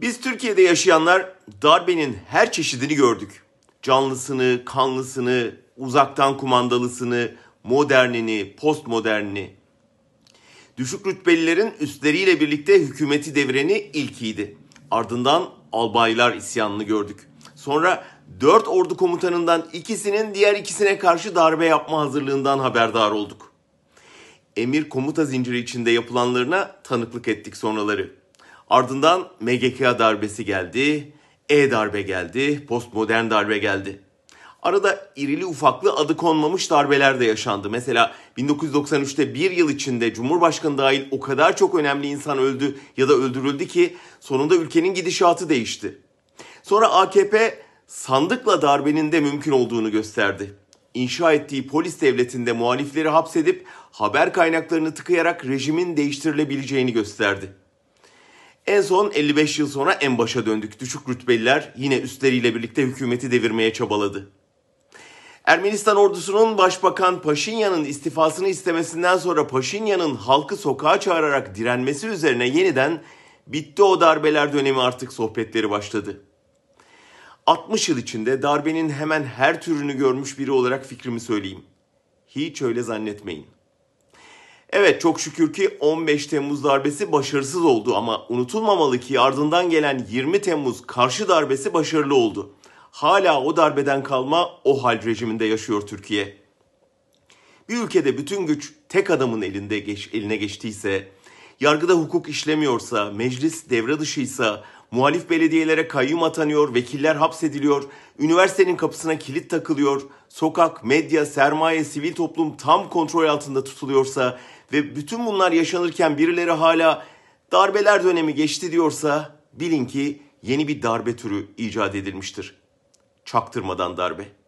Biz Türkiye'de yaşayanlar darbenin her çeşidini gördük. Canlısını, kanlısını, uzaktan kumandalısını, modernini, postmodernini. Düşük rütbelilerin üstleriyle birlikte hükümeti devireni ilkiydi. Ardından albaylar isyanını gördük. Sonra dört ordu komutanından ikisinin diğer ikisine karşı darbe yapma hazırlığından haberdar olduk. Emir komuta zinciri içinde yapılanlarına tanıklık ettik sonraları. Ardından MGK darbesi geldi, E-darbe geldi, postmodern darbe geldi. Arada irili ufaklı adı konmamış darbeler de yaşandı. Mesela 1993'te bir yıl içinde Cumhurbaşkanı dahil o kadar çok önemli insan öldü ya da öldürüldü ki sonunda ülkenin gidişatı değişti. Sonra AKP sandıkla darbenin de mümkün olduğunu gösterdi. İnşa ettiği polis devletinde muhalifleri hapsedip haber kaynaklarını tıkayarak rejimin değiştirilebileceğini gösterdi. En son 55 yıl sonra en başa döndük. Düşük rütbeliler yine üstleriyle birlikte hükümeti devirmeye çabaladı. Ermenistan ordusunun Başbakan Paşinyan'ın istifasını istemesinden sonra Paşinyan'ın halkı sokağa çağırarak direnmesi üzerine yeniden bitti o darbeler dönemi artık sohbetleri başladı. 60 yıl içinde darbenin hemen her türünü görmüş biri olarak fikrimi söyleyeyim. Hiç öyle zannetmeyin. Evet çok şükür ki 15 Temmuz darbesi başarısız oldu ama unutulmamalı ki ardından gelen 20 Temmuz karşı darbesi başarılı oldu. Hala o darbeden kalma o hal rejiminde yaşıyor Türkiye. Bir ülkede bütün güç tek adamın elinde geç, eline geçtiyse, yargıda hukuk işlemiyorsa, meclis devre dışıysa, muhalif belediyelere kayyum atanıyor, vekiller hapsediliyor, üniversitenin kapısına kilit takılıyor, sokak, medya, sermaye, sivil toplum tam kontrol altında tutuluyorsa ve bütün bunlar yaşanırken birileri hala darbeler dönemi geçti diyorsa bilin ki yeni bir darbe türü icat edilmiştir. Çaktırmadan darbe.